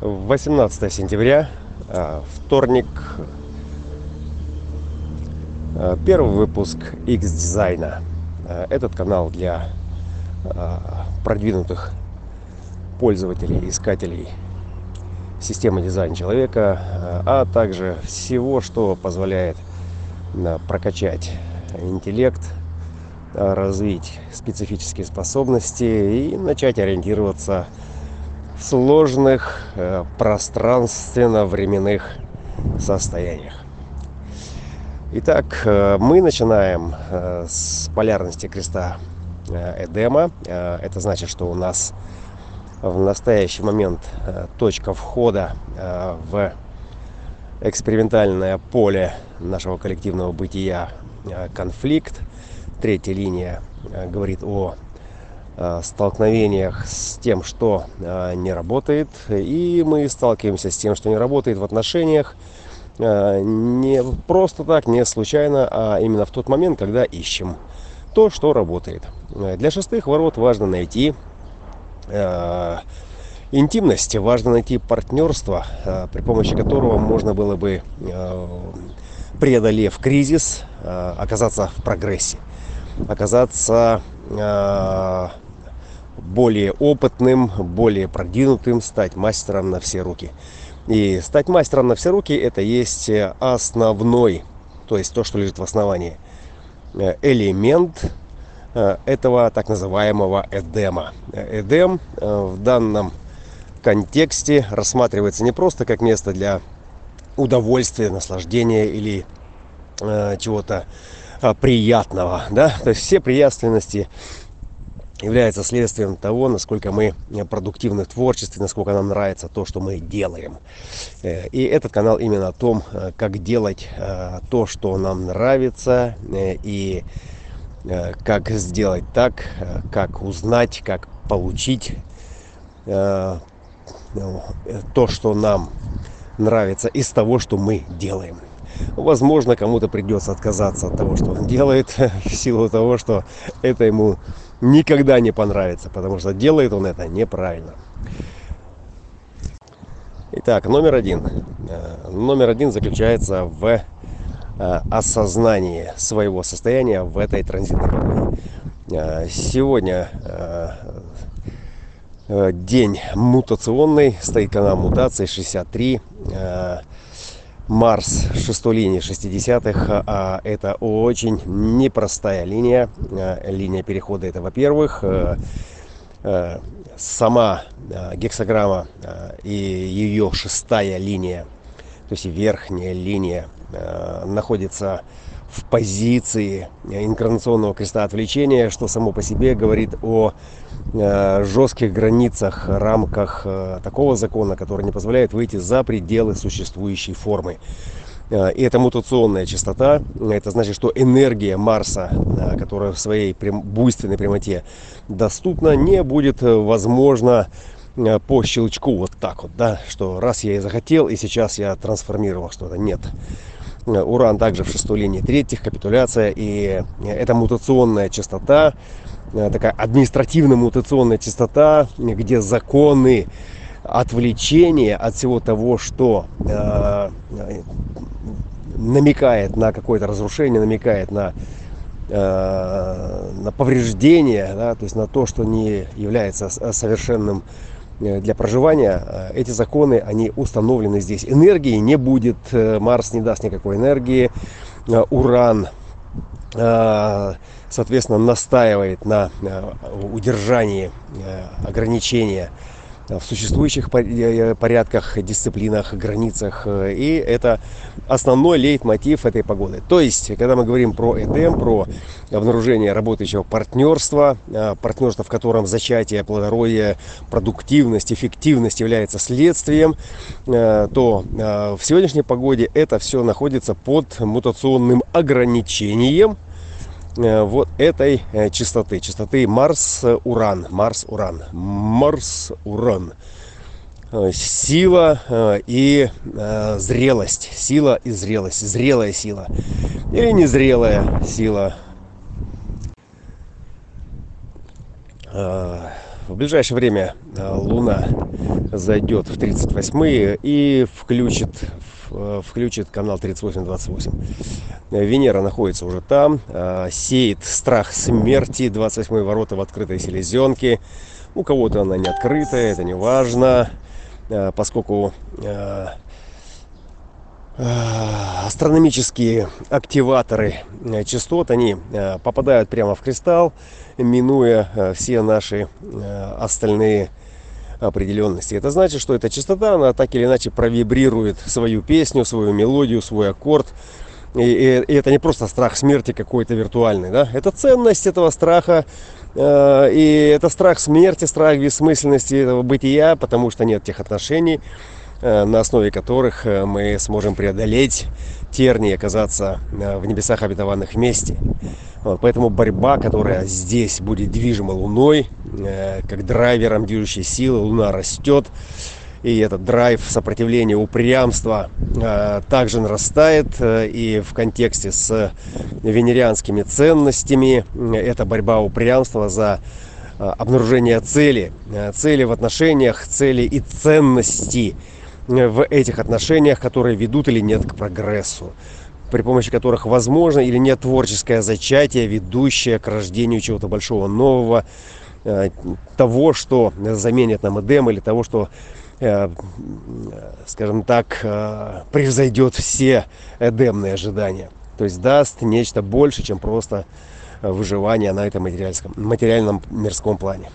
18 сентября, вторник, первый выпуск X-дизайна. Этот канал для продвинутых пользователей, искателей системы дизайна человека, а также всего, что позволяет прокачать интеллект, развить специфические способности и начать ориентироваться в сложных э, пространственно-временных состояниях. Итак, э, мы начинаем э, с полярности креста Эдема. Это значит, что у нас в настоящий момент точка входа в экспериментальное поле нашего коллективного бытия конфликт. Третья линия говорит о Э, столкновениях с тем, что э, не работает. И мы сталкиваемся с тем, что не работает в отношениях э, не просто так, не случайно, а именно в тот момент, когда ищем то, что работает. Для шестых ворот важно найти интимность, важно найти партнерство, при помощи которого можно было бы, преодолев кризис, оказаться в прогрессе, оказаться более опытным, более продвинутым, стать мастером на все руки. И стать мастером на все руки это есть основной, то есть то, что лежит в основании, э, элемент э, этого так называемого Эдема. Эдем э, в данном контексте рассматривается не просто как место для удовольствия, наслаждения или чего-то приятного, да, то есть все приятственности является следствием того, насколько мы продуктивны в творчестве, насколько нам нравится то, что мы делаем. Э, и этот канал именно о том, э, как делать э, то, что нам нравится, и как сделать так, как узнать, как получить ну, то, что нам нравится из того, что мы делаем. Возможно, кому-то придется отказаться от того, что он делает, в силу того, что это ему никогда не понравится, потому что делает он это неправильно. Итак, номер один. Э, номер один заключается в э, осознании своего состояния в этой транзитной погоде. Э, сегодня день мутационный, стоит канал мутации 63. Марс шестой линии 60-х. А это очень непростая линия. А, линия перехода это, во-первых, э, э, сама гексограмма и ее шестая линия, то есть верхняя линия, находится в позиции инкарнационного креста отвлечения, что само по себе говорит о Э, жестких границах, рамках э, такого закона, который не позволяет выйти за пределы существующей формы. Э, и это мутационная частота. Это значит, что энергия Марса, которая в своей буйственной прямоте доступна, не будет возможно по щелчку вот так вот, да, что раз я и захотел, и сейчас я трансформировал что-то. Нет. Уран также в шестой линии. Третьих, капитуляция, и это мутационная частота, Э, такая административно-мутационная частота, где законы отвлечения от всего того, что э, намекает на какое-то разрушение, намекает на, э, на повреждение, да, то есть на то, что не является совершенным э, для проживания, э, эти законы, они установлены здесь. Энергии не будет, Марс не даст никакой энергии, Уран соответственно, настаивает на э, удержании э, ограничения в существующих э, порядках, дисциплинах, границах. И это основной лейтмотив этой погоды. То есть, когда мы говорим про Эдем, про обнаружение работающего партнерства, партнерство, в котором зачатие, плодородие, продуктивность, эффективность является следствием, то в сегодняшней погоде это все находится под мутационным ограничением – Э, вот этой э, частоты, частоты Марс-Уран, Марс-Уран, Марс-Уран. Э, сила и зрелость, сила и зрелость, зрелая сила или незрелая сила. В ближайшее время Луна зайдет в 38 и включит, включит канал 3828. Венера находится уже там, сеет страх смерти, 28 ворота в открытой селезенке. У кого-то она не открытая, это не важно, поскольку астрономические активаторы частот, они попадают прямо в кристалл, минуя все наши остальные определенности. Это значит, что эта частота, она так или иначе провибрирует свою песню, свою мелодию, свой аккорд. И, и, и это не просто страх смерти какой-то виртуальный, да? Это ценность этого страха, э, и это страх смерти, страх бессмысленности этого бытия, потому что нет тех отношений, э, на основе которых э, мы сможем преодолеть тернии, оказаться э, в небесах обетованных вместе. Вот, поэтому борьба, которая здесь будет движима Луной, э, как драйвером движущей силы, Луна растет, и этот драйв сопротивления, упрямства э, также нарастает. Э, и в контексте с венерианскими ценностями э, это борьба упрямства за э, обнаружение цели, э, цели в отношениях, цели и ценности в этих отношениях, которые ведут или нет к прогрессу при помощи которых возможно или нет творческое зачатие, ведущее к рождению чего-то большого нового, э, того, что заменит нам Эдем, или того, что, э, скажем так, э, превзойдет все эдемные ожидания. То есть даст нечто больше, чем просто выживание на этом материальном мирском плане.